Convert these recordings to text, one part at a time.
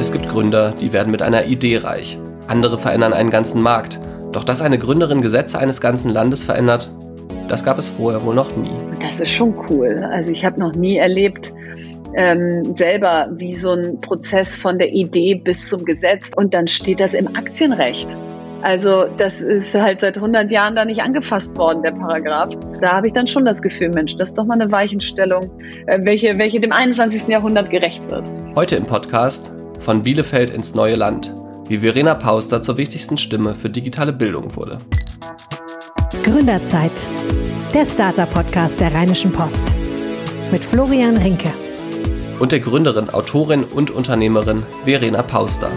Es gibt Gründer, die werden mit einer Idee reich. Andere verändern einen ganzen Markt. Doch dass eine Gründerin Gesetze eines ganzen Landes verändert, das gab es vorher wohl noch nie. Das ist schon cool. Also ich habe noch nie erlebt, ähm, selber wie so ein Prozess von der Idee bis zum Gesetz und dann steht das im Aktienrecht. Also das ist halt seit 100 Jahren da nicht angefasst worden, der Paragraph. Da habe ich dann schon das Gefühl, Mensch, das ist doch mal eine Weichenstellung, äh, welche, welche dem 21. Jahrhundert gerecht wird. Heute im Podcast von Bielefeld ins neue Land, wie Verena Pauster zur wichtigsten Stimme für digitale Bildung wurde. Gründerzeit, der Starter-Podcast der Rheinischen Post mit Florian Rinke und der Gründerin, Autorin und Unternehmerin Verena Pauster.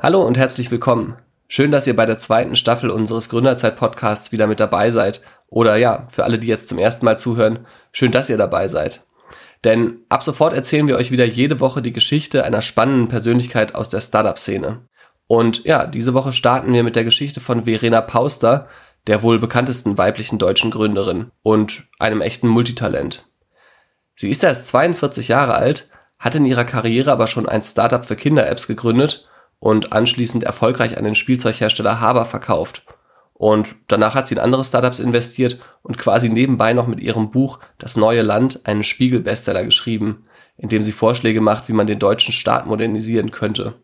Hallo und herzlich willkommen. Schön, dass ihr bei der zweiten Staffel unseres Gründerzeit-Podcasts wieder mit dabei seid. Oder ja, für alle, die jetzt zum ersten Mal zuhören, schön, dass ihr dabei seid. Denn ab sofort erzählen wir euch wieder jede Woche die Geschichte einer spannenden Persönlichkeit aus der Startup-Szene. Und ja, diese Woche starten wir mit der Geschichte von Verena Pauster, der wohl bekanntesten weiblichen deutschen Gründerin und einem echten Multitalent. Sie ist erst 42 Jahre alt, hat in ihrer Karriere aber schon ein Startup für Kinder-Apps gegründet und anschließend erfolgreich an den Spielzeughersteller Haber verkauft. Und danach hat sie in andere Startups investiert und quasi nebenbei noch mit ihrem Buch Das neue Land einen Spiegel-Bestseller geschrieben, in dem sie Vorschläge macht, wie man den deutschen Staat modernisieren könnte.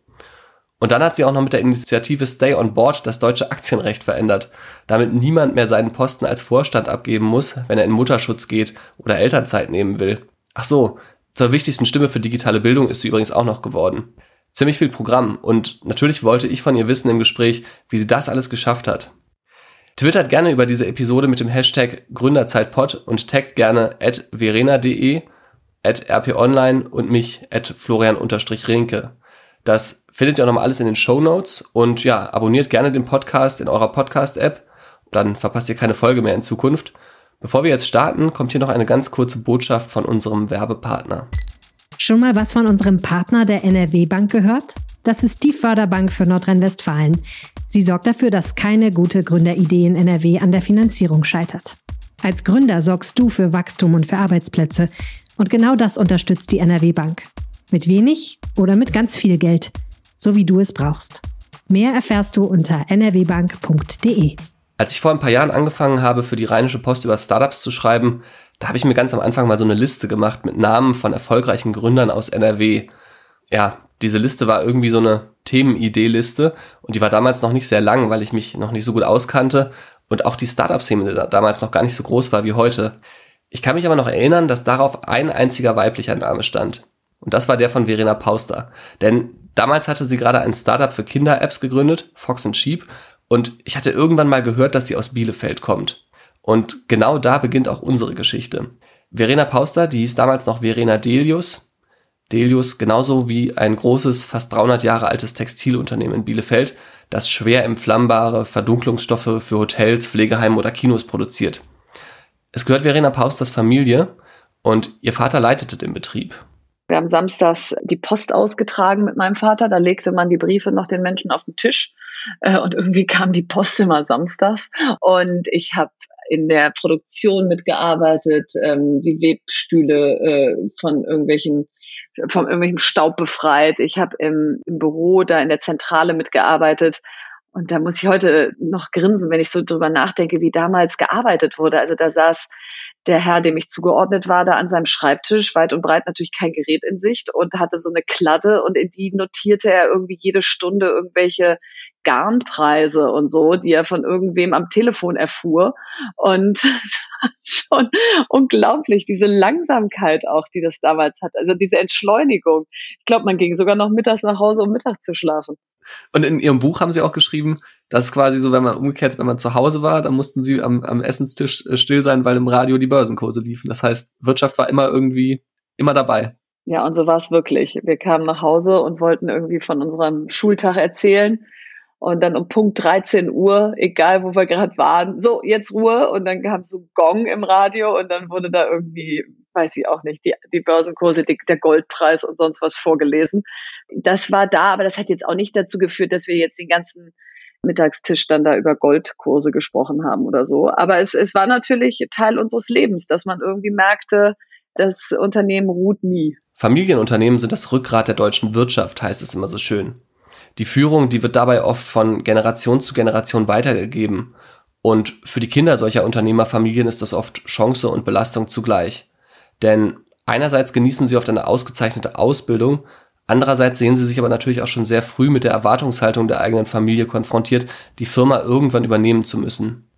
Und dann hat sie auch noch mit der Initiative Stay on Board das deutsche Aktienrecht verändert, damit niemand mehr seinen Posten als Vorstand abgeben muss, wenn er in Mutterschutz geht oder Elternzeit nehmen will. Ach so, zur wichtigsten Stimme für digitale Bildung ist sie übrigens auch noch geworden ziemlich viel Programm und natürlich wollte ich von ihr wissen im Gespräch, wie sie das alles geschafft hat. Twittert gerne über diese Episode mit dem Hashtag Gründerzeitpod und taggt gerne at verena.de, at rponline und mich at florian-rinke. Das findet ihr auch nochmal alles in den Show Notes und ja, abonniert gerne den Podcast in eurer Podcast-App, dann verpasst ihr keine Folge mehr in Zukunft. Bevor wir jetzt starten, kommt hier noch eine ganz kurze Botschaft von unserem Werbepartner. Schon mal was von unserem Partner der NRW Bank gehört? Das ist die Förderbank für Nordrhein-Westfalen. Sie sorgt dafür, dass keine gute Gründeridee in NRW an der Finanzierung scheitert. Als Gründer sorgst du für Wachstum und für Arbeitsplätze. Und genau das unterstützt die NRW Bank. Mit wenig oder mit ganz viel Geld. So wie du es brauchst. Mehr erfährst du unter nrwbank.de. Als ich vor ein paar Jahren angefangen habe, für die Rheinische Post über Startups zu schreiben, da habe ich mir ganz am Anfang mal so eine Liste gemacht mit Namen von erfolgreichen Gründern aus NRW. Ja, diese Liste war irgendwie so eine Themenidee-Liste und die war damals noch nicht sehr lang, weil ich mich noch nicht so gut auskannte und auch die Startup-Szene damals noch gar nicht so groß war wie heute. Ich kann mich aber noch erinnern, dass darauf ein einziger weiblicher Name stand. Und das war der von Verena Pauster. Denn damals hatte sie gerade ein Startup für Kinder-Apps gegründet, Fox and Sheep, und ich hatte irgendwann mal gehört, dass sie aus Bielefeld kommt. Und genau da beginnt auch unsere Geschichte. Verena Pauster, die hieß damals noch Verena Delius. Delius genauso wie ein großes, fast 300 Jahre altes Textilunternehmen in Bielefeld, das schwer entflammbare Verdunklungsstoffe für Hotels, Pflegeheime oder Kinos produziert. Es gehört Verena Pausters Familie und ihr Vater leitete den Betrieb. Wir haben samstags die Post ausgetragen mit meinem Vater. Da legte man die Briefe noch den Menschen auf den Tisch. Äh, und irgendwie kam die Post immer samstags. Und ich habe in der Produktion mitgearbeitet, ähm, die Webstühle äh, von irgendwelchen von irgendwelchem Staub befreit. Ich habe im, im Büro da in der Zentrale mitgearbeitet. Und da muss ich heute noch grinsen, wenn ich so drüber nachdenke, wie damals gearbeitet wurde. Also da saß der Herr, dem ich zugeordnet war, da an seinem Schreibtisch, weit und breit natürlich kein Gerät in Sicht und hatte so eine Kladde und in die notierte er irgendwie jede Stunde irgendwelche Garnpreise und so, die er von irgendwem am Telefon erfuhr. Und schon unglaublich, diese Langsamkeit auch, die das damals hat, also diese Entschleunigung. Ich glaube, man ging sogar noch mittags nach Hause, um Mittag zu schlafen. Und in Ihrem Buch haben Sie auch geschrieben, dass quasi so, wenn man umgekehrt, wenn man zu Hause war, dann mussten Sie am, am Essenstisch äh, still sein, weil im Radio die Börsenkurse liefen. Das heißt, Wirtschaft war immer irgendwie, immer dabei. Ja, und so war es wirklich. Wir kamen nach Hause und wollten irgendwie von unserem Schultag erzählen und dann um Punkt 13 Uhr, egal wo wir gerade waren, so, jetzt Ruhe. Und dann kam so Gong im Radio und dann wurde da irgendwie, weiß ich auch nicht, die, die Börsenkurse, die, der Goldpreis und sonst was vorgelesen. Das war da, aber das hat jetzt auch nicht dazu geführt, dass wir jetzt den ganzen Mittagstisch dann da über Goldkurse gesprochen haben oder so. Aber es, es war natürlich Teil unseres Lebens, dass man irgendwie merkte, das Unternehmen ruht nie. Familienunternehmen sind das Rückgrat der deutschen Wirtschaft, heißt es immer so schön. Die Führung, die wird dabei oft von Generation zu Generation weitergegeben. Und für die Kinder solcher Unternehmerfamilien ist das oft Chance und Belastung zugleich. Denn einerseits genießen sie oft eine ausgezeichnete Ausbildung, andererseits sehen sie sich aber natürlich auch schon sehr früh mit der Erwartungshaltung der eigenen Familie konfrontiert, die Firma irgendwann übernehmen zu müssen.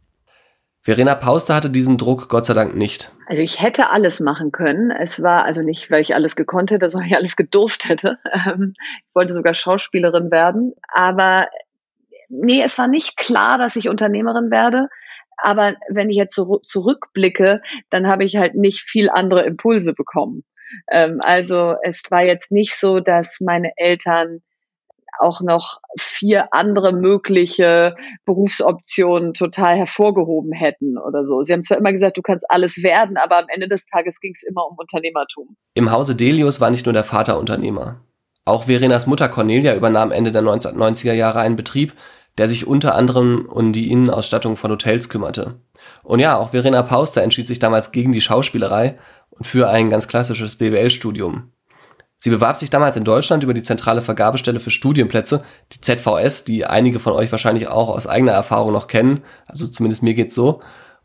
Verena Pauster hatte diesen Druck Gott sei Dank nicht. Also ich hätte alles machen können. Es war also nicht, weil ich alles gekonnt hätte, sondern ich alles gedurft hätte. Ähm, ich wollte sogar Schauspielerin werden. Aber nee, es war nicht klar, dass ich Unternehmerin werde. Aber wenn ich jetzt zurückblicke, dann habe ich halt nicht viel andere Impulse bekommen. Ähm, also es war jetzt nicht so, dass meine Eltern auch noch vier andere mögliche Berufsoptionen total hervorgehoben hätten oder so. Sie haben zwar immer gesagt, du kannst alles werden, aber am Ende des Tages ging es immer um Unternehmertum. Im Hause Delius war nicht nur der Vater Unternehmer. Auch Verenas Mutter Cornelia übernahm Ende der 1990er Jahre einen Betrieb, der sich unter anderem um die Innenausstattung von Hotels kümmerte. Und ja, auch Verena Pauster entschied sich damals gegen die Schauspielerei und für ein ganz klassisches BWL-Studium. Sie bewarb sich damals in Deutschland über die zentrale Vergabestelle für Studienplätze, die ZVS, die einige von euch wahrscheinlich auch aus eigener Erfahrung noch kennen. Also zumindest mir geht's so.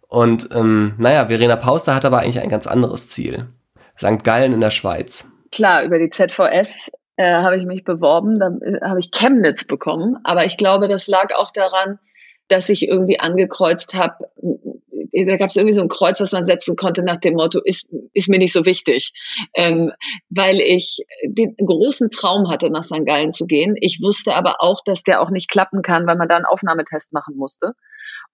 Und ähm, naja, Verena Pauster hat aber eigentlich ein ganz anderes Ziel. St. Gallen in der Schweiz. Klar, über die ZVS äh, habe ich mich beworben, dann äh, habe ich Chemnitz bekommen. Aber ich glaube, das lag auch daran, dass ich irgendwie angekreuzt habe, da gab es irgendwie so ein Kreuz, was man setzen konnte nach dem Motto, ist, ist mir nicht so wichtig. Ähm, weil ich den großen Traum hatte, nach St. Gallen zu gehen. Ich wusste aber auch, dass der auch nicht klappen kann, weil man da einen Aufnahmetest machen musste.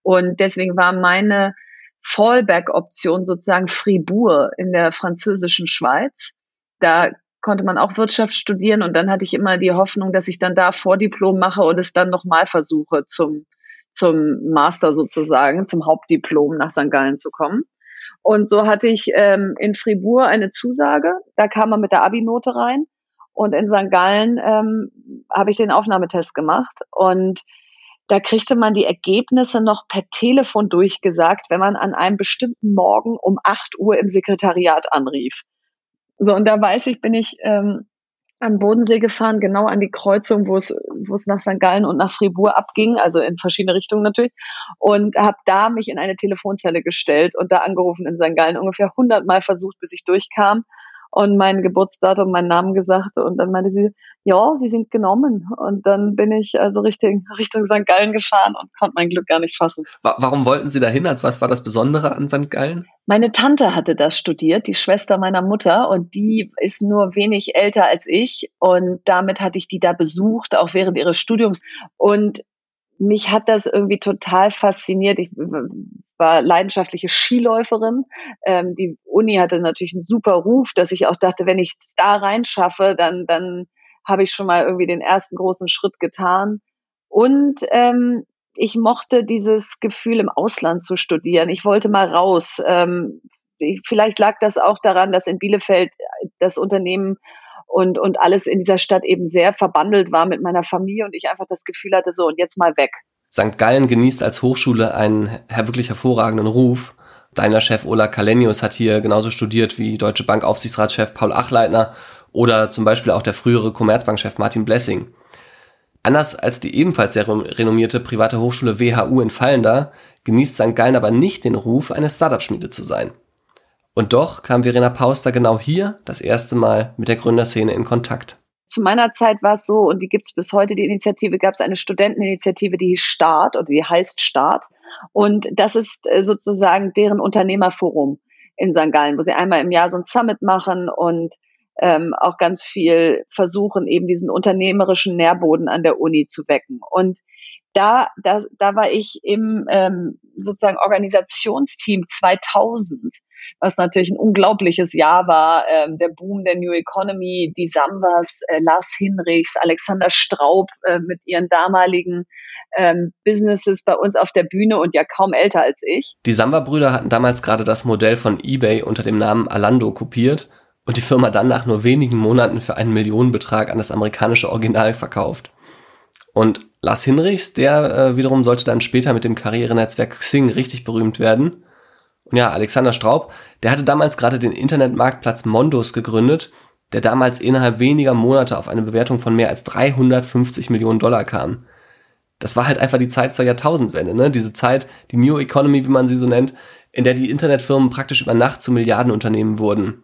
Und deswegen war meine Fallback-Option sozusagen Fribourg in der französischen Schweiz. Da konnte man auch Wirtschaft studieren und dann hatte ich immer die Hoffnung, dass ich dann da Vordiplom mache und es dann nochmal versuche zum zum Master sozusagen, zum Hauptdiplom nach St. Gallen zu kommen. Und so hatte ich ähm, in Fribourg eine Zusage. Da kam man mit der Abi-Note rein. Und in St. Gallen ähm, habe ich den Aufnahmetest gemacht. Und da kriegte man die Ergebnisse noch per Telefon durchgesagt, wenn man an einem bestimmten Morgen um 8 Uhr im Sekretariat anrief. So, und da weiß ich, bin ich ähm, an Bodensee gefahren, genau an die Kreuzung, wo es, wo es nach St. Gallen und nach Fribourg abging, also in verschiedene Richtungen natürlich, und habe da mich in eine Telefonzelle gestellt und da angerufen in St. Gallen, ungefähr 100 Mal versucht, bis ich durchkam und mein Geburtsdatum, meinen Namen gesagt und dann meinte sie, ja, sie sind genommen. Und dann bin ich also Richtung, Richtung St. Gallen gefahren und konnte mein Glück gar nicht fassen. Warum wollten Sie dahin? Also was war das Besondere an St. Gallen? Meine Tante hatte da studiert, die Schwester meiner Mutter, und die ist nur wenig älter als ich. Und damit hatte ich die da besucht, auch während ihres Studiums. Und mich hat das irgendwie total fasziniert. Ich war leidenschaftliche Skiläuferin. Ähm, die Uni hatte natürlich einen super Ruf, dass ich auch dachte, wenn ich es da reinschaffe, dann, dann habe ich schon mal irgendwie den ersten großen Schritt getan. Und ähm, ich mochte dieses Gefühl, im Ausland zu studieren. Ich wollte mal raus. Ähm, vielleicht lag das auch daran, dass in Bielefeld das Unternehmen und, und alles in dieser Stadt eben sehr verbandelt war mit meiner Familie und ich einfach das Gefühl hatte, so und jetzt mal weg. St. Gallen genießt als Hochschule einen wirklich hervorragenden Ruf. Deiner Chef Ola Kalenius hat hier genauso studiert wie Deutsche Bank Aufsichtsratschef Paul Achleitner oder zum Beispiel auch der frühere Commerzbankchef Martin Blessing. Anders als die ebenfalls sehr renommierte private Hochschule WHU in Fallenda genießt St. Gallen aber nicht den Ruf, eine Startup-Schmiede zu sein. Und doch kam Verena Pauster genau hier das erste Mal mit der Gründerszene in Kontakt. Zu meiner Zeit war es so, und die gibt es bis heute, die Initiative, gab es eine Studenteninitiative, die Start oder die heißt Start. Und das ist äh, sozusagen deren Unternehmerforum in St. Gallen, wo sie einmal im Jahr so ein Summit machen und ähm, auch ganz viel versuchen, eben diesen unternehmerischen Nährboden an der Uni zu wecken. Und da, da, da war ich im ähm, sozusagen Organisationsteam 2000, was natürlich ein unglaubliches Jahr war. Ähm, der Boom der New Economy, die Sambas, äh, Lars Hinrichs, Alexander Straub äh, mit ihren damaligen ähm, Businesses bei uns auf der Bühne und ja kaum älter als ich. Die Samba-Brüder hatten damals gerade das Modell von eBay unter dem Namen Alando kopiert und die Firma dann nach nur wenigen Monaten für einen Millionenbetrag an das amerikanische Original verkauft. Und Lars Hinrichs, der äh, wiederum sollte dann später mit dem Karrierenetzwerk Xing richtig berühmt werden. Und ja, Alexander Straub, der hatte damals gerade den Internetmarktplatz Mondos gegründet, der damals innerhalb weniger Monate auf eine Bewertung von mehr als 350 Millionen Dollar kam. Das war halt einfach die Zeit zur Jahrtausendwende, ne? Diese Zeit, die New Economy, wie man sie so nennt, in der die Internetfirmen praktisch über Nacht zu Milliardenunternehmen wurden.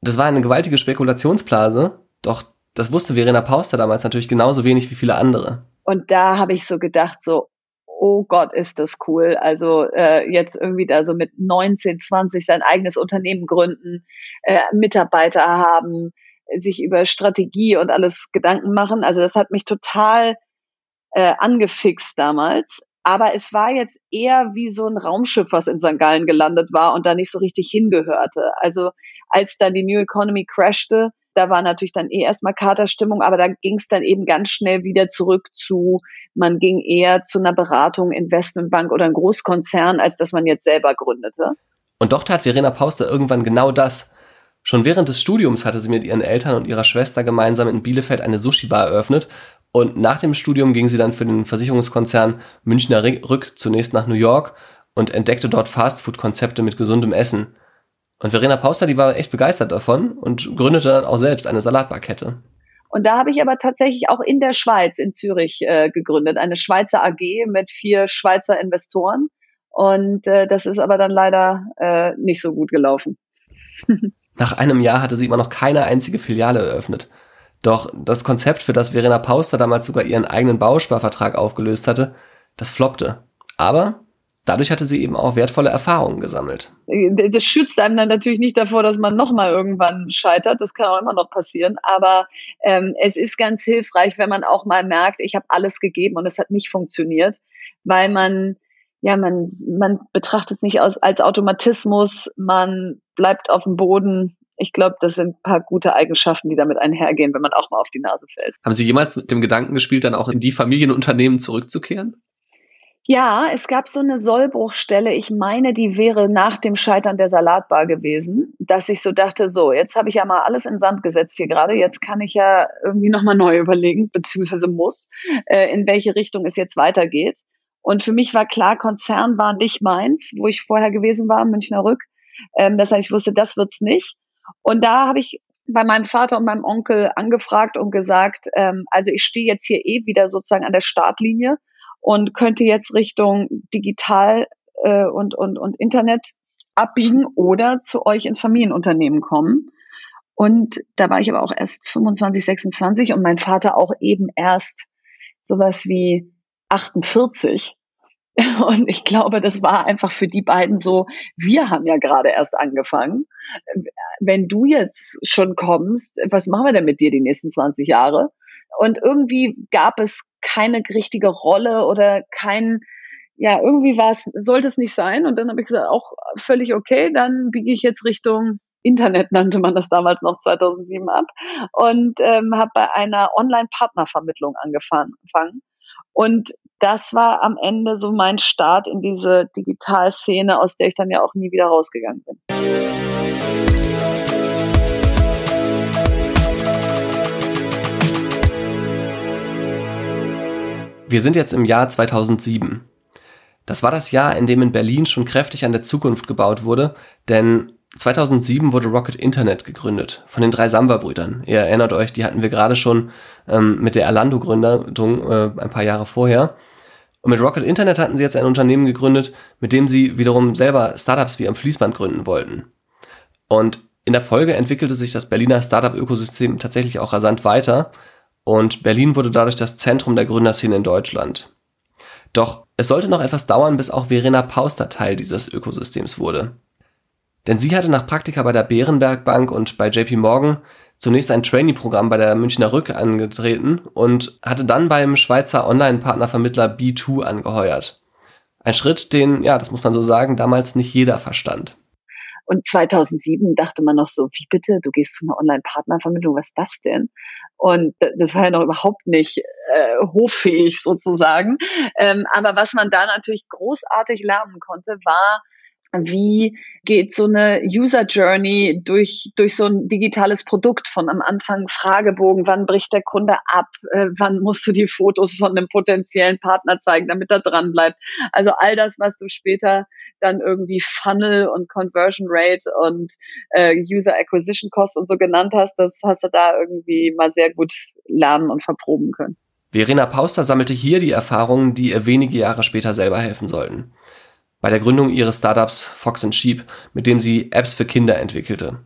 Das war eine gewaltige Spekulationsblase, doch das wusste Verena Pauster damals natürlich genauso wenig wie viele andere. Und da habe ich so gedacht, so, oh Gott, ist das cool. Also äh, jetzt irgendwie da so mit 19, 20 sein eigenes Unternehmen gründen, äh, Mitarbeiter haben, sich über Strategie und alles Gedanken machen. Also das hat mich total äh, angefixt damals. Aber es war jetzt eher wie so ein Raumschiff, was in St. Gallen gelandet war und da nicht so richtig hingehörte. Also als dann die New Economy crashte, da war natürlich dann eh erstmal Katerstimmung, aber da ging es dann eben ganz schnell wieder zurück zu, man ging eher zu einer Beratung, Investmentbank oder einem Großkonzern, als dass man jetzt selber gründete. Und doch tat Verena Pauster irgendwann genau das. Schon während des Studiums hatte sie mit ihren Eltern und ihrer Schwester gemeinsam in Bielefeld eine Sushi-Bar eröffnet und nach dem Studium ging sie dann für den Versicherungskonzern Münchner Rück zunächst nach New York und entdeckte dort Fastfood-Konzepte mit gesundem Essen. Und Verena Pauster, die war echt begeistert davon und gründete dann auch selbst eine Salatbarkette. Und da habe ich aber tatsächlich auch in der Schweiz, in Zürich, äh, gegründet. Eine Schweizer AG mit vier Schweizer Investoren. Und äh, das ist aber dann leider äh, nicht so gut gelaufen. Nach einem Jahr hatte sie immer noch keine einzige Filiale eröffnet. Doch das Konzept, für das Verena Pauster damals sogar ihren eigenen Bausparvertrag aufgelöst hatte, das floppte. Aber dadurch hatte sie eben auch wertvolle Erfahrungen gesammelt. Das schützt einem dann natürlich nicht davor, dass man nochmal irgendwann scheitert. Das kann auch immer noch passieren. Aber ähm, es ist ganz hilfreich, wenn man auch mal merkt, ich habe alles gegeben und es hat nicht funktioniert, weil man ja, man, man betrachtet es nicht als, als Automatismus, man bleibt auf dem Boden. Ich glaube, das sind ein paar gute Eigenschaften, die damit einhergehen, wenn man auch mal auf die Nase fällt. Haben Sie jemals mit dem Gedanken gespielt, dann auch in die Familienunternehmen zurückzukehren? Ja, es gab so eine Sollbruchstelle. Ich meine, die wäre nach dem Scheitern der Salatbar gewesen, dass ich so dachte, so, jetzt habe ich ja mal alles in Sand gesetzt hier gerade. Jetzt kann ich ja irgendwie nochmal neu überlegen, beziehungsweise muss, äh, in welche Richtung es jetzt weitergeht. Und für mich war klar, Konzern war nicht meins, wo ich vorher gewesen war, Münchner Rück. Ähm, das heißt, ich wusste, das wird's nicht. Und da habe ich bei meinem Vater und meinem Onkel angefragt und gesagt, ähm, also ich stehe jetzt hier eh wieder sozusagen an der Startlinie und könnte jetzt Richtung digital äh, und, und, und Internet abbiegen oder zu euch ins Familienunternehmen kommen. Und da war ich aber auch erst 25, 26 und mein Vater auch eben erst sowas wie 48. Und ich glaube, das war einfach für die beiden so, wir haben ja gerade erst angefangen. Wenn du jetzt schon kommst, was machen wir denn mit dir die nächsten 20 Jahre? Und irgendwie gab es keine richtige Rolle oder kein, ja, irgendwie war es, sollte es nicht sein. Und dann habe ich gesagt, auch völlig okay, dann biege ich jetzt Richtung Internet, nannte man das damals noch 2007 ab. Und ähm, habe bei einer Online-Partnervermittlung angefangen. Und das war am Ende so mein Start in diese Digitalszene, aus der ich dann ja auch nie wieder rausgegangen bin. Wir sind jetzt im Jahr 2007. Das war das Jahr, in dem in Berlin schon kräftig an der Zukunft gebaut wurde, denn 2007 wurde Rocket Internet gegründet von den drei Samba-Brüdern. Ihr erinnert euch, die hatten wir gerade schon ähm, mit der Alando-Gründung äh, ein paar Jahre vorher. Und mit Rocket Internet hatten sie jetzt ein Unternehmen gegründet, mit dem sie wiederum selber Startups wie am Fließband gründen wollten. Und in der Folge entwickelte sich das Berliner Startup-Ökosystem tatsächlich auch rasant weiter und Berlin wurde dadurch das Zentrum der Gründerszene in Deutschland. Doch es sollte noch etwas dauern, bis auch Verena Pauster Teil dieses Ökosystems wurde. Denn sie hatte nach Praktika bei der Bärenberg Bank und bei JP Morgan zunächst ein Trainee-Programm bei der Münchner Rück angetreten und hatte dann beim Schweizer Online-Partnervermittler B2 angeheuert. Ein Schritt, den, ja, das muss man so sagen, damals nicht jeder verstand. Und 2007 dachte man noch so, wie bitte, du gehst zu einer Online-Partnervermittlung, was ist das denn? Und das war ja noch überhaupt nicht äh, hoffähig sozusagen. Ähm, aber was man da natürlich großartig lernen konnte, war wie geht so eine User Journey durch, durch so ein digitales Produkt von am Anfang Fragebogen, wann bricht der Kunde ab, äh, wann musst du die Fotos von einem potenziellen Partner zeigen, damit er dran bleibt. Also all das, was du später dann irgendwie Funnel und Conversion Rate und äh, User Acquisition Cost und so genannt hast, das hast du da irgendwie mal sehr gut lernen und verproben können. Verena Pauster sammelte hier die Erfahrungen, die ihr wenige Jahre später selber helfen sollten bei der Gründung ihres Startups Fox Sheep, mit dem sie Apps für Kinder entwickelte.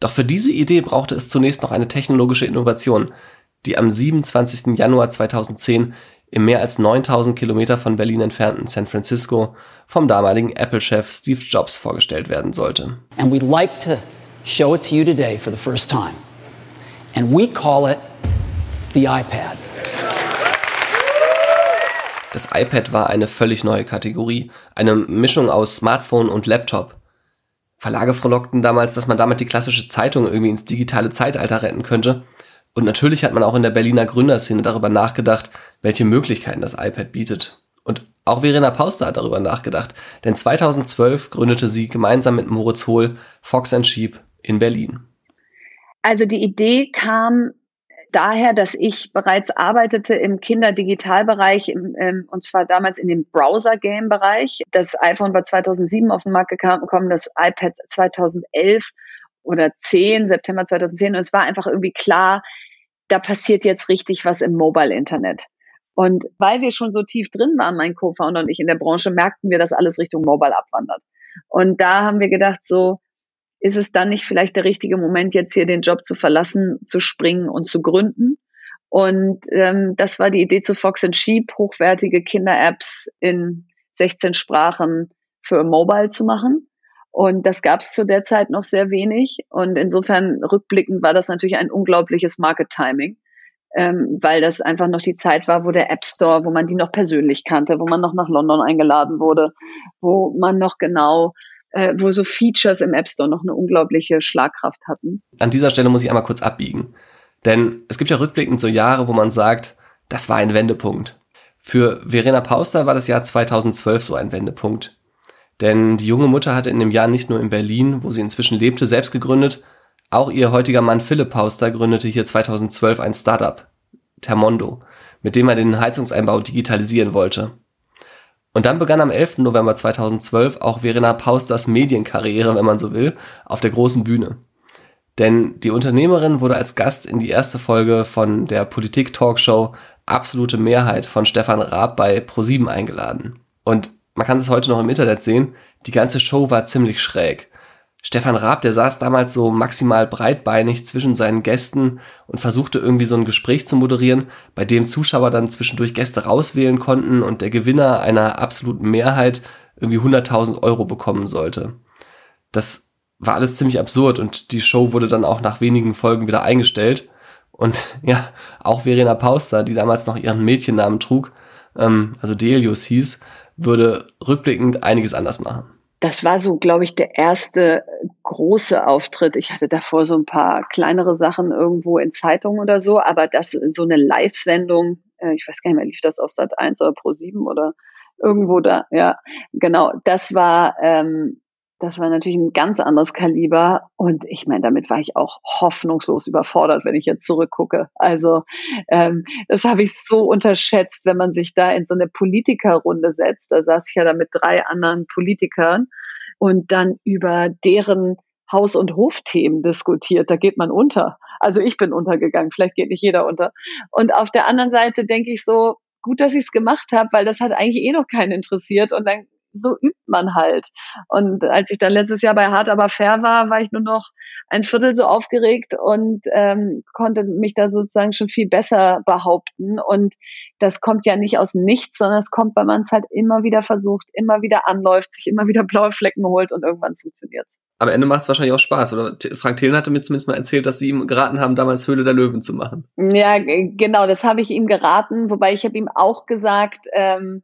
Doch für diese Idee brauchte es zunächst noch eine technologische Innovation, die am 27. Januar 2010 im mehr als 9000 Kilometer von Berlin entfernten San Francisco vom damaligen Apple-Chef Steve Jobs vorgestellt werden sollte. And we'd like to show it to you today for the first time. And we call it the iPad. Das iPad war eine völlig neue Kategorie, eine Mischung aus Smartphone und Laptop. Verlage frohlockten damals, dass man damit die klassische Zeitung irgendwie ins digitale Zeitalter retten könnte. Und natürlich hat man auch in der Berliner Gründerszene darüber nachgedacht, welche Möglichkeiten das iPad bietet. Und auch Verena Pauster hat darüber nachgedacht, denn 2012 gründete sie gemeinsam mit Moritz Hohl Fox Sheep in Berlin. Also die Idee kam daher, dass ich bereits arbeitete im Kinderdigitalbereich ähm, und zwar damals in dem Browser-Game-Bereich. Das iPhone war 2007 auf den Markt gekommen, das iPad 2011 oder 10, September 2010 und es war einfach irgendwie klar, da passiert jetzt richtig was im Mobile-Internet. Und weil wir schon so tief drin waren, mein Co-Founder und ich in der Branche, merkten wir, dass alles Richtung Mobile abwandert. Und da haben wir gedacht, so, ist es dann nicht vielleicht der richtige Moment, jetzt hier den Job zu verlassen, zu springen und zu gründen? Und ähm, das war die Idee zu Fox and Sheep, hochwertige Kinder-Apps in 16 Sprachen für Mobile zu machen. Und das gab es zu der Zeit noch sehr wenig. Und insofern rückblickend war das natürlich ein unglaubliches Market-Timing, ähm, weil das einfach noch die Zeit war, wo der App Store, wo man die noch persönlich kannte, wo man noch nach London eingeladen wurde, wo man noch genau äh, wo so Features im App Store noch eine unglaubliche Schlagkraft hatten. An dieser Stelle muss ich einmal kurz abbiegen. Denn es gibt ja rückblickend so Jahre, wo man sagt, das war ein Wendepunkt. Für Verena Pauster war das Jahr 2012 so ein Wendepunkt. Denn die junge Mutter hatte in dem Jahr nicht nur in Berlin, wo sie inzwischen lebte, selbst gegründet, auch ihr heutiger Mann Philipp Pauster gründete hier 2012 ein Startup, Termondo, mit dem er den Heizungseinbau digitalisieren wollte. Und dann begann am 11. November 2012 auch Verena Pausters Medienkarriere, wenn man so will, auf der großen Bühne. Denn die Unternehmerin wurde als Gast in die erste Folge von der Politik-Talkshow Absolute Mehrheit von Stefan Raab bei ProSieben eingeladen. Und man kann es heute noch im Internet sehen, die ganze Show war ziemlich schräg. Stefan Raab, der saß damals so maximal breitbeinig zwischen seinen Gästen und versuchte irgendwie so ein Gespräch zu moderieren, bei dem Zuschauer dann zwischendurch Gäste rauswählen konnten und der Gewinner einer absoluten Mehrheit irgendwie 100.000 Euro bekommen sollte. Das war alles ziemlich absurd und die Show wurde dann auch nach wenigen Folgen wieder eingestellt. Und ja, auch Verena Pauster, die damals noch ihren Mädchennamen trug, ähm, also Delius hieß, würde rückblickend einiges anders machen das war so, glaube ich, der erste große Auftritt. Ich hatte davor so ein paar kleinere Sachen irgendwo in Zeitungen oder so, aber das so eine Live-Sendung, äh, ich weiß gar nicht mehr, lief das auf Sat 1 oder Pro 7 oder irgendwo da, ja, genau, das war ähm, das war natürlich ein ganz anderes Kaliber. Und ich meine, damit war ich auch hoffnungslos überfordert, wenn ich jetzt zurückgucke. Also ähm, das habe ich so unterschätzt, wenn man sich da in so eine Politikerrunde setzt. Da saß ich ja da mit drei anderen Politikern und dann über deren Haus- und Hofthemen diskutiert. Da geht man unter. Also ich bin untergegangen. Vielleicht geht nicht jeder unter. Und auf der anderen Seite denke ich so, gut, dass ich es gemacht habe, weil das hat eigentlich eh noch keinen interessiert. Und dann so übt man halt. Und als ich dann letztes Jahr bei Hart aber fair war, war ich nur noch ein Viertel so aufgeregt und ähm, konnte mich da sozusagen schon viel besser behaupten. Und das kommt ja nicht aus nichts, sondern es kommt, weil man es halt immer wieder versucht, immer wieder anläuft, sich immer wieder blaue Flecken holt und irgendwann funktioniert es. Am Ende macht es wahrscheinlich auch Spaß. Oder Frank Thelen hatte mir zumindest mal erzählt, dass sie ihm geraten haben, damals Höhle der Löwen zu machen. Ja, genau, das habe ich ihm geraten. Wobei ich habe ihm auch gesagt, ähm,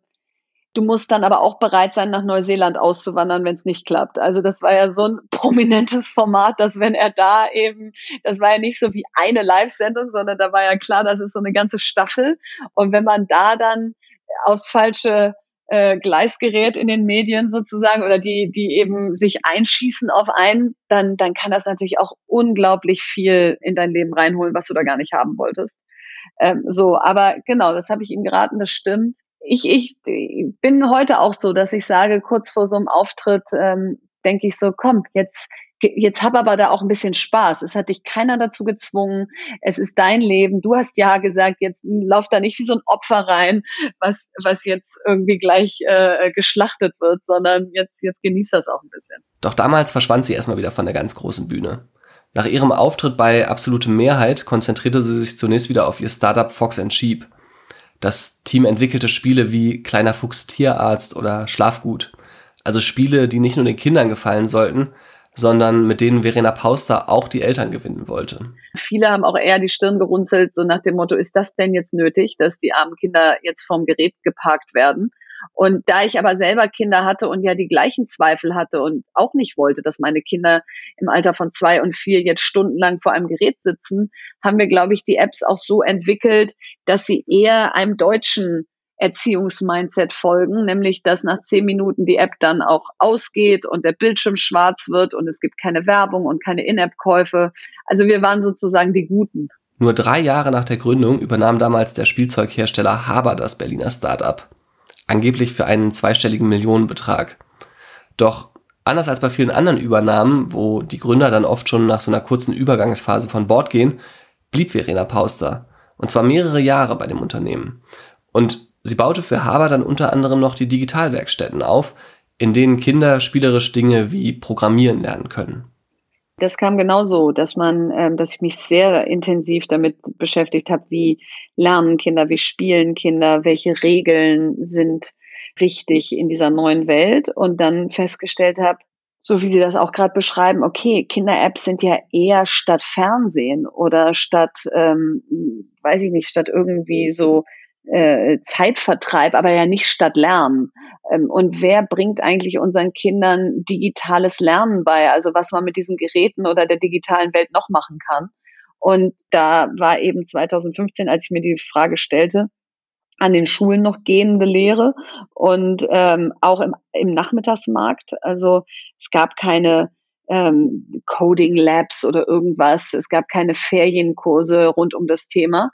Du musst dann aber auch bereit sein, nach Neuseeland auszuwandern, wenn es nicht klappt. Also das war ja so ein prominentes Format, dass wenn er da eben, das war ja nicht so wie eine Live-Sendung, sondern da war ja klar, das ist so eine ganze Staffel. Und wenn man da dann aus falsche äh, Gleisgerät in den Medien sozusagen oder die, die eben sich einschießen auf einen, dann, dann kann das natürlich auch unglaublich viel in dein Leben reinholen, was du da gar nicht haben wolltest. Ähm, so, aber genau, das habe ich ihm geraten, das stimmt. Ich, ich bin heute auch so, dass ich sage, kurz vor so einem Auftritt ähm, denke ich so, komm, jetzt jetzt hab aber da auch ein bisschen Spaß. Es hat dich keiner dazu gezwungen. Es ist dein Leben. Du hast ja gesagt, jetzt lauf da nicht wie so ein Opfer rein, was, was jetzt irgendwie gleich äh, geschlachtet wird, sondern jetzt, jetzt genieß das auch ein bisschen. Doch damals verschwand sie erstmal wieder von der ganz großen Bühne. Nach ihrem Auftritt bei Absolute Mehrheit konzentrierte sie sich zunächst wieder auf ihr Startup Fox Sheep. Das Team entwickelte Spiele wie Kleiner Fuchs Tierarzt oder Schlafgut. Also Spiele, die nicht nur den Kindern gefallen sollten, sondern mit denen Verena Pauster auch die Eltern gewinnen wollte. Viele haben auch eher die Stirn gerunzelt, so nach dem Motto, ist das denn jetzt nötig, dass die armen Kinder jetzt vorm Gerät geparkt werden? Und da ich aber selber Kinder hatte und ja die gleichen Zweifel hatte und auch nicht wollte, dass meine Kinder im Alter von zwei und vier jetzt stundenlang vor einem Gerät sitzen, haben wir, glaube ich, die Apps auch so entwickelt, dass sie eher einem deutschen Erziehungsmindset folgen, nämlich dass nach zehn Minuten die App dann auch ausgeht und der Bildschirm schwarz wird und es gibt keine Werbung und keine In-App-Käufe. Also wir waren sozusagen die Guten. Nur drei Jahre nach der Gründung übernahm damals der Spielzeughersteller Haber das Berliner Startup. Angeblich für einen zweistelligen Millionenbetrag. Doch anders als bei vielen anderen Übernahmen, wo die Gründer dann oft schon nach so einer kurzen Übergangsphase von Bord gehen, blieb Verena Pauster. Und zwar mehrere Jahre bei dem Unternehmen. Und Sie baute für Haber dann unter anderem noch die Digitalwerkstätten auf, in denen Kinder spielerisch Dinge wie Programmieren lernen können. Das kam genauso, dass man, ähm, dass ich mich sehr intensiv damit beschäftigt habe, wie lernen Kinder, wie spielen Kinder, welche Regeln sind richtig in dieser neuen Welt. Und dann festgestellt habe, so wie Sie das auch gerade beschreiben, okay, Kinder-Apps sind ja eher statt Fernsehen oder statt, ähm, weiß ich nicht, statt irgendwie so äh, Zeitvertreib, aber ja nicht statt Lernen. Ähm, und wer bringt eigentlich unseren Kindern digitales Lernen bei? Also was man mit diesen Geräten oder der digitalen Welt noch machen kann. Und da war eben 2015, als ich mir die Frage stellte, an den Schulen noch gehende Lehre und ähm, auch im, im Nachmittagsmarkt. Also es gab keine ähm, Coding Labs oder irgendwas. Es gab keine Ferienkurse rund um das Thema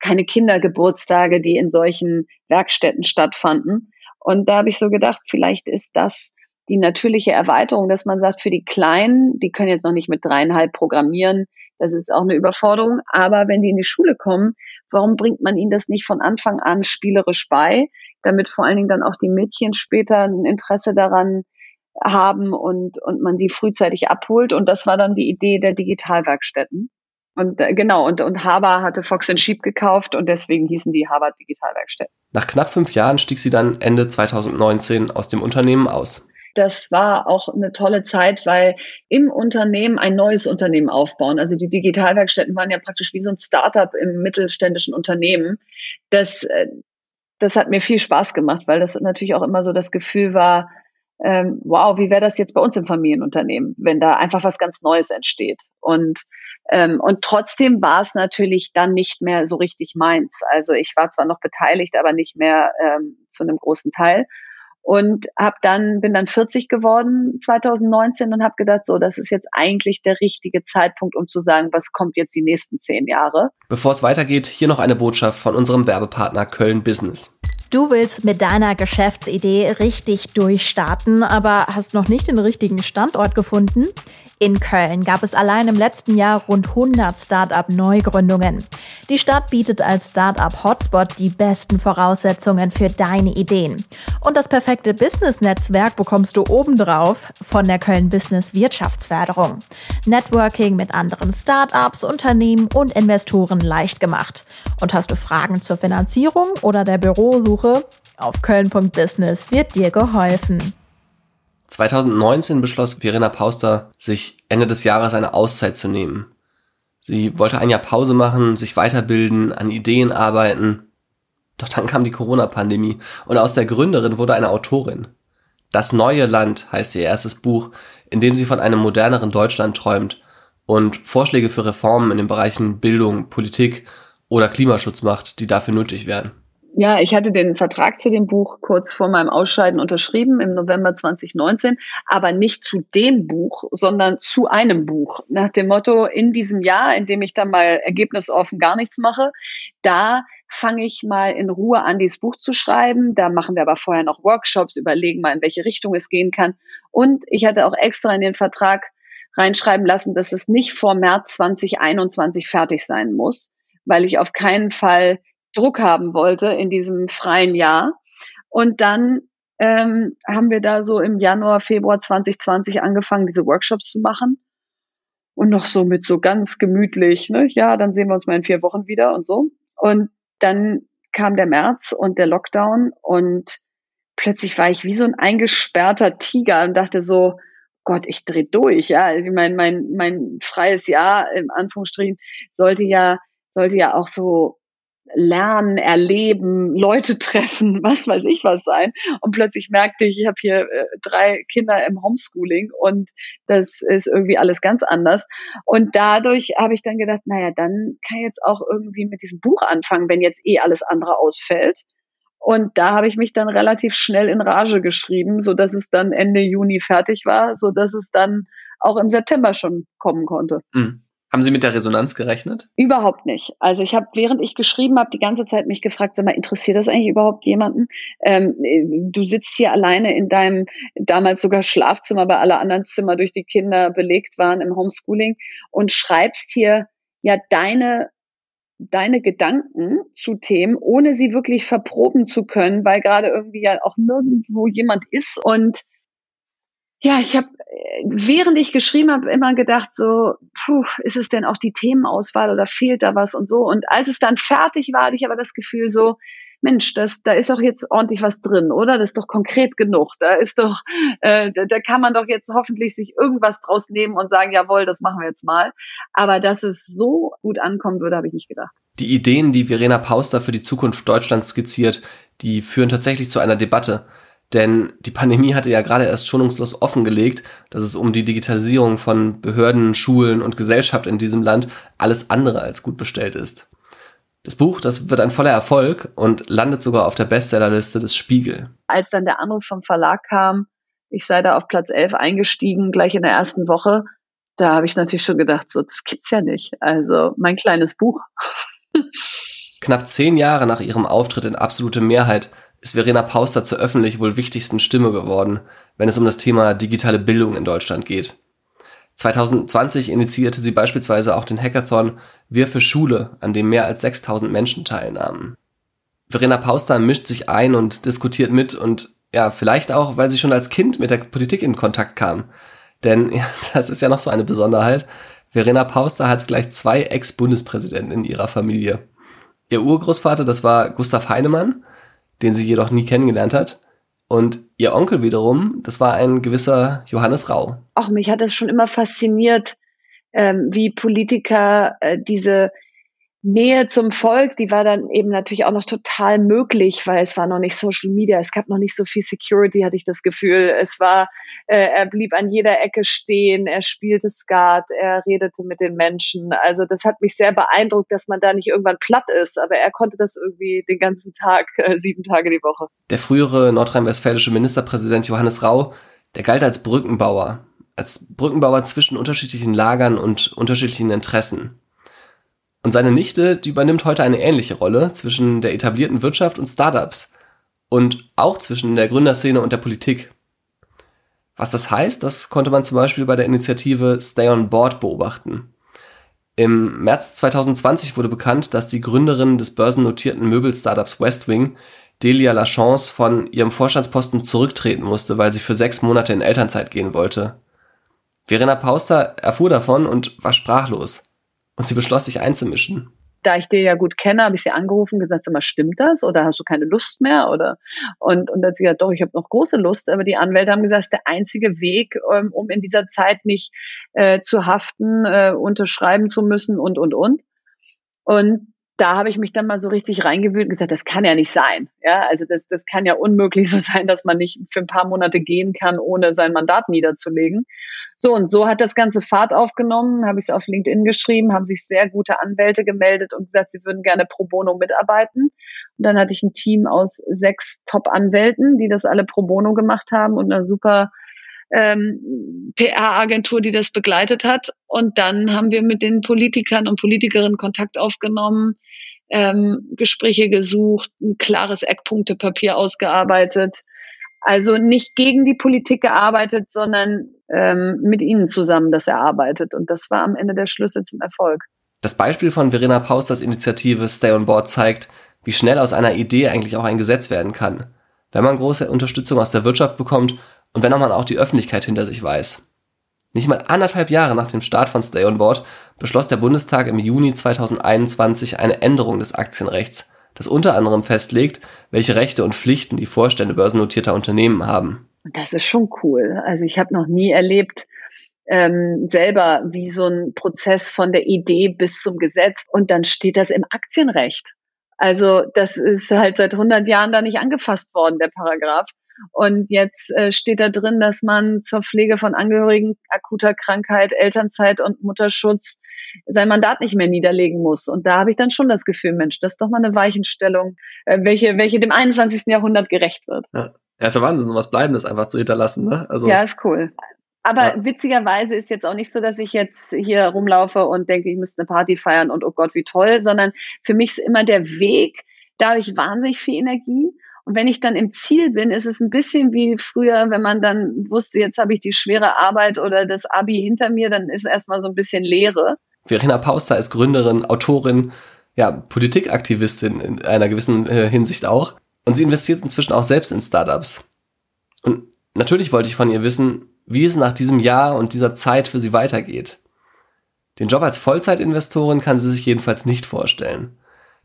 keine Kindergeburtstage, die in solchen Werkstätten stattfanden. Und da habe ich so gedacht, vielleicht ist das die natürliche Erweiterung, dass man sagt, für die Kleinen, die können jetzt noch nicht mit dreieinhalb programmieren, das ist auch eine Überforderung, aber wenn die in die Schule kommen, warum bringt man ihnen das nicht von Anfang an spielerisch bei, damit vor allen Dingen dann auch die Mädchen später ein Interesse daran haben und, und man sie frühzeitig abholt. Und das war dann die Idee der Digitalwerkstätten. Und äh, genau, und, und Haber hatte Fox Sheep gekauft und deswegen hießen die Haber Digitalwerkstätten. Nach knapp fünf Jahren stieg sie dann Ende 2019 aus dem Unternehmen aus. Das war auch eine tolle Zeit, weil im Unternehmen ein neues Unternehmen aufbauen. Also die Digitalwerkstätten waren ja praktisch wie so ein Startup im mittelständischen Unternehmen. Das, äh, das hat mir viel Spaß gemacht, weil das natürlich auch immer so das Gefühl war, ähm, wow, wie wäre das jetzt bei uns im Familienunternehmen, wenn da einfach was ganz Neues entsteht. Und ähm, und trotzdem war es natürlich dann nicht mehr so richtig meins. Also ich war zwar noch beteiligt, aber nicht mehr ähm, zu einem großen Teil und hab dann bin dann 40 geworden 2019 und habe gedacht, so das ist jetzt eigentlich der richtige Zeitpunkt, um zu sagen, was kommt jetzt die nächsten zehn Jahre. Bevor es weitergeht, hier noch eine Botschaft von unserem Werbepartner Köln Business. Du willst mit deiner Geschäftsidee richtig durchstarten, aber hast noch nicht den richtigen Standort gefunden? In Köln gab es allein im letzten Jahr rund 100 Startup-Neugründungen. Die Stadt bietet als Startup-Hotspot die besten Voraussetzungen für deine Ideen. Und das perfekte Business-Netzwerk bekommst du obendrauf von der Köln Business Wirtschaftsförderung. Networking mit anderen Startups, Unternehmen und Investoren leicht gemacht. Und hast du Fragen zur Finanzierung oder der Bürosuche? Auf köln.business wird dir geholfen. 2019 beschloss Verena Pauster, sich Ende des Jahres eine Auszeit zu nehmen. Sie wollte ein Jahr Pause machen, sich weiterbilden, an Ideen arbeiten. Doch dann kam die Corona-Pandemie und aus der Gründerin wurde eine Autorin. Das neue Land heißt ihr erstes Buch, in dem sie von einem moderneren Deutschland träumt und Vorschläge für Reformen in den Bereichen Bildung, Politik oder Klimaschutz macht, die dafür nötig wären Ja, ich hatte den Vertrag zu dem Buch kurz vor meinem Ausscheiden unterschrieben im November 2019, aber nicht zu dem Buch, sondern zu einem Buch. Nach dem Motto, in diesem Jahr, in dem ich dann mal ergebnisoffen gar nichts mache, da fange ich mal in Ruhe an, dieses Buch zu schreiben. Da machen wir aber vorher noch Workshops, überlegen mal, in welche Richtung es gehen kann. Und ich hatte auch extra in den Vertrag reinschreiben lassen, dass es nicht vor März 2021 fertig sein muss, weil ich auf keinen Fall Druck haben wollte in diesem freien Jahr. Und dann ähm, haben wir da so im Januar, Februar 2020 angefangen, diese Workshops zu machen. Und noch so mit so ganz gemütlich, ne? ja, dann sehen wir uns mal in vier Wochen wieder und so. Und dann kam der März und der Lockdown und plötzlich war ich wie so ein eingesperrter Tiger und dachte so, Gott, ich dreh durch, ja. Ich meine, mein, mein freies Jahr, im Anführungsstrichen, sollte ja, sollte ja auch so lernen, erleben, Leute treffen, was weiß ich was sein. Und plötzlich merkte ich, ich habe hier äh, drei Kinder im Homeschooling und das ist irgendwie alles ganz anders. Und dadurch habe ich dann gedacht, naja, dann kann ich jetzt auch irgendwie mit diesem Buch anfangen, wenn jetzt eh alles andere ausfällt. Und da habe ich mich dann relativ schnell in Rage geschrieben, so dass es dann Ende Juni fertig war, so dass es dann auch im September schon kommen konnte. Mhm. Haben Sie mit der Resonanz gerechnet? Überhaupt nicht. Also ich habe, während ich geschrieben habe, die ganze Zeit mich gefragt, sag mal, interessiert das eigentlich überhaupt jemanden? Ähm, du sitzt hier alleine in deinem damals sogar Schlafzimmer, weil alle anderen Zimmer durch die Kinder belegt waren im Homeschooling und schreibst hier ja deine deine Gedanken zu Themen, ohne sie wirklich verproben zu können, weil gerade irgendwie ja auch nirgendwo jemand ist und ja, ich habe, während ich geschrieben habe, immer gedacht, so, puh, ist es denn auch die Themenauswahl oder fehlt da was und so. Und als es dann fertig war, hatte ich aber das Gefühl so, Mensch, das, da ist doch jetzt ordentlich was drin, oder? Das ist doch konkret genug. Da ist doch, äh, da, da kann man doch jetzt hoffentlich sich irgendwas draus nehmen und sagen, jawohl, das machen wir jetzt mal. Aber dass es so gut ankommen würde, habe ich nicht gedacht. Die Ideen, die Verena Pauster für die Zukunft Deutschlands skizziert, die führen tatsächlich zu einer Debatte. Denn die Pandemie hatte ja gerade erst schonungslos offengelegt, dass es um die Digitalisierung von Behörden, Schulen und Gesellschaft in diesem Land alles andere als gut bestellt ist. Das Buch, das wird ein voller Erfolg und landet sogar auf der Bestsellerliste des Spiegel. Als dann der Anruf vom Verlag kam, ich sei da auf Platz 11 eingestiegen, gleich in der ersten Woche, da habe ich natürlich schon gedacht, so, das gibt's ja nicht. Also mein kleines Buch. Knapp zehn Jahre nach ihrem Auftritt in absolute Mehrheit ist Verena Pauster zur öffentlich wohl wichtigsten Stimme geworden, wenn es um das Thema digitale Bildung in Deutschland geht. 2020 initiierte sie beispielsweise auch den Hackathon Wir für Schule, an dem mehr als 6000 Menschen teilnahmen. Verena Pauster mischt sich ein und diskutiert mit und ja, vielleicht auch, weil sie schon als Kind mit der Politik in Kontakt kam. Denn ja, das ist ja noch so eine Besonderheit. Verena Pauster hat gleich zwei Ex-Bundespräsidenten in ihrer Familie. Ihr Urgroßvater, das war Gustav Heinemann, den sie jedoch nie kennengelernt hat. Und ihr Onkel wiederum, das war ein gewisser Johannes Rau. Auch mich hat das schon immer fasziniert, ähm, wie Politiker äh, diese Nähe zum Volk, die war dann eben natürlich auch noch total möglich, weil es war noch nicht Social Media, es gab noch nicht so viel Security, hatte ich das Gefühl. Es war, äh, er blieb an jeder Ecke stehen, er spielte Skat, er redete mit den Menschen. Also das hat mich sehr beeindruckt, dass man da nicht irgendwann platt ist, aber er konnte das irgendwie den ganzen Tag, äh, sieben Tage die Woche. Der frühere nordrhein-westfälische Ministerpräsident Johannes Rau, der galt als Brückenbauer, als Brückenbauer zwischen unterschiedlichen Lagern und unterschiedlichen Interessen. Und seine Nichte, die übernimmt heute eine ähnliche Rolle zwischen der etablierten Wirtschaft und Startups und auch zwischen der Gründerszene und der Politik. Was das heißt, das konnte man zum Beispiel bei der Initiative Stay on Board beobachten. Im März 2020 wurde bekannt, dass die Gründerin des börsennotierten Möbel-Startups Westwing, Delia Lachance, von ihrem Vorstandsposten zurücktreten musste, weil sie für sechs Monate in Elternzeit gehen wollte. Verena Pauster erfuhr davon und war sprachlos. Und sie beschloss, sich einzumischen. Da ich dir ja gut kenne, habe ich sie angerufen gesagt, sag mal, stimmt das? Oder hast du keine Lust mehr? Oder und, und dann hat sie gesagt, doch, ich habe noch große Lust. Aber die Anwälte haben gesagt, der einzige Weg, ähm, um in dieser Zeit nicht äh, zu haften, äh, unterschreiben zu müssen und, und, und. Und da habe ich mich dann mal so richtig reingewühlt und gesagt, das kann ja nicht sein. Ja, also das, das kann ja unmöglich so sein, dass man nicht für ein paar Monate gehen kann, ohne sein Mandat niederzulegen. So und so hat das ganze Fahrt aufgenommen, habe ich es auf LinkedIn geschrieben, haben sich sehr gute Anwälte gemeldet und gesagt, sie würden gerne pro bono mitarbeiten. dann hatte ich ein Team aus sechs Top-Anwälten, die das alle pro bono gemacht haben und einer super ähm, PR-Agentur, die das begleitet hat. Und dann haben wir mit den Politikern und Politikerinnen Kontakt aufgenommen, ähm, Gespräche gesucht, ein klares Eckpunktepapier ausgearbeitet. Also nicht gegen die Politik gearbeitet, sondern ähm, mit ihnen zusammen das erarbeitet. Und das war am Ende der Schlüssel zum Erfolg. Das Beispiel von Verena Pausters Initiative Stay on Board zeigt, wie schnell aus einer Idee eigentlich auch ein Gesetz werden kann, wenn man große Unterstützung aus der Wirtschaft bekommt und wenn man auch die Öffentlichkeit hinter sich weiß. Nicht mal anderthalb Jahre nach dem Start von Stay on Board beschloss der Bundestag im Juni 2021 eine Änderung des Aktienrechts, das unter anderem festlegt, welche Rechte und Pflichten die Vorstände börsennotierter Unternehmen haben. Das ist schon cool. Also ich habe noch nie erlebt, ähm, selber wie so ein Prozess von der Idee bis zum Gesetz und dann steht das im Aktienrecht. Also das ist halt seit 100 Jahren da nicht angefasst worden, der Paragraph. Und jetzt äh, steht da drin, dass man zur Pflege von Angehörigen akuter Krankheit, Elternzeit und Mutterschutz sein Mandat nicht mehr niederlegen muss. Und da habe ich dann schon das Gefühl, Mensch, das ist doch mal eine Weichenstellung, äh, welche, welche dem 21. Jahrhundert gerecht wird. Ja. Ja, ist ja Wahnsinn, was Bleibendes einfach zu hinterlassen, ne? Also, ja, ist cool. Aber ja. witzigerweise ist jetzt auch nicht so, dass ich jetzt hier rumlaufe und denke, ich müsste eine Party feiern und oh Gott, wie toll, sondern für mich ist immer der Weg, da habe ich wahnsinnig viel Energie und wenn ich dann im Ziel bin, ist es ein bisschen wie früher, wenn man dann wusste, jetzt habe ich die schwere Arbeit oder das Abi hinter mir, dann ist erstmal so ein bisschen Leere. Verena Pauster ist Gründerin, Autorin, ja, Politikaktivistin in einer gewissen äh, Hinsicht auch. Und sie investiert inzwischen auch selbst in Startups. Und natürlich wollte ich von ihr wissen, wie es nach diesem Jahr und dieser Zeit für sie weitergeht. Den Job als Vollzeitinvestorin kann sie sich jedenfalls nicht vorstellen.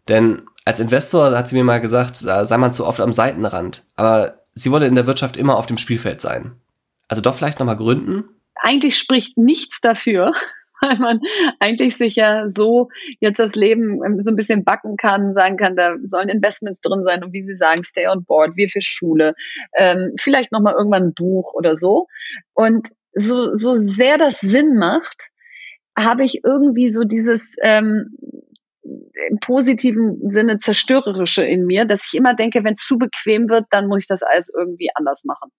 Denn als Investor hat sie mir mal gesagt, da sei man zu oft am Seitenrand. Aber sie wolle in der Wirtschaft immer auf dem Spielfeld sein. Also doch vielleicht nochmal gründen? Eigentlich spricht nichts dafür, weil man eigentlich sich ja so jetzt das Leben ähm, so ein bisschen backen kann, sagen kann, da sollen Investments drin sein und wie Sie sagen, stay on board, wir für Schule, ähm, vielleicht nochmal irgendwann ein Buch oder so. Und so, so sehr das Sinn macht, habe ich irgendwie so dieses ähm, im positiven Sinne zerstörerische in mir, dass ich immer denke, wenn es zu bequem wird, dann muss ich das alles irgendwie anders machen.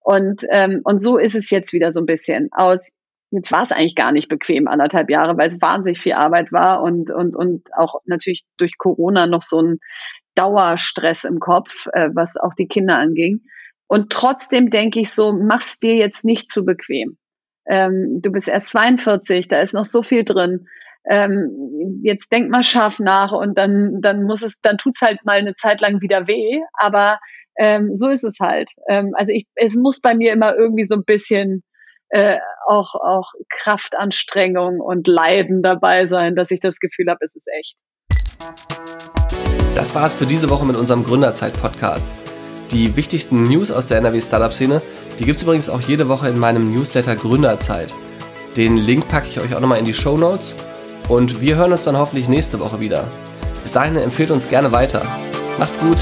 Und, ähm, und so ist es jetzt wieder so ein bisschen. Aus jetzt war es eigentlich gar nicht bequem, anderthalb Jahre, weil es wahnsinnig viel Arbeit war und, und, und auch natürlich durch Corona noch so ein Dauerstress im Kopf, äh, was auch die Kinder anging. Und trotzdem denke ich so, mach's dir jetzt nicht zu bequem. Ähm, du bist erst 42, da ist noch so viel drin ähm, jetzt denk mal scharf nach und dann, dann muss es, dann tut's halt mal eine Zeit lang wieder weh, aber ähm, so ist es halt. Ähm, also ich, es muss bei mir immer irgendwie so ein bisschen äh, auch, auch Kraftanstrengung und Leiden dabei sein, dass ich das Gefühl habe, es ist echt. Das war's für diese Woche mit unserem Gründerzeit-Podcast. Die wichtigsten News aus der NRW Startup-Szene, die gibt's übrigens auch jede Woche in meinem Newsletter Gründerzeit. Den Link packe ich euch auch nochmal in die Show Notes und wir hören uns dann hoffentlich nächste Woche wieder. Bis dahin empfehlt uns gerne weiter. Macht's gut!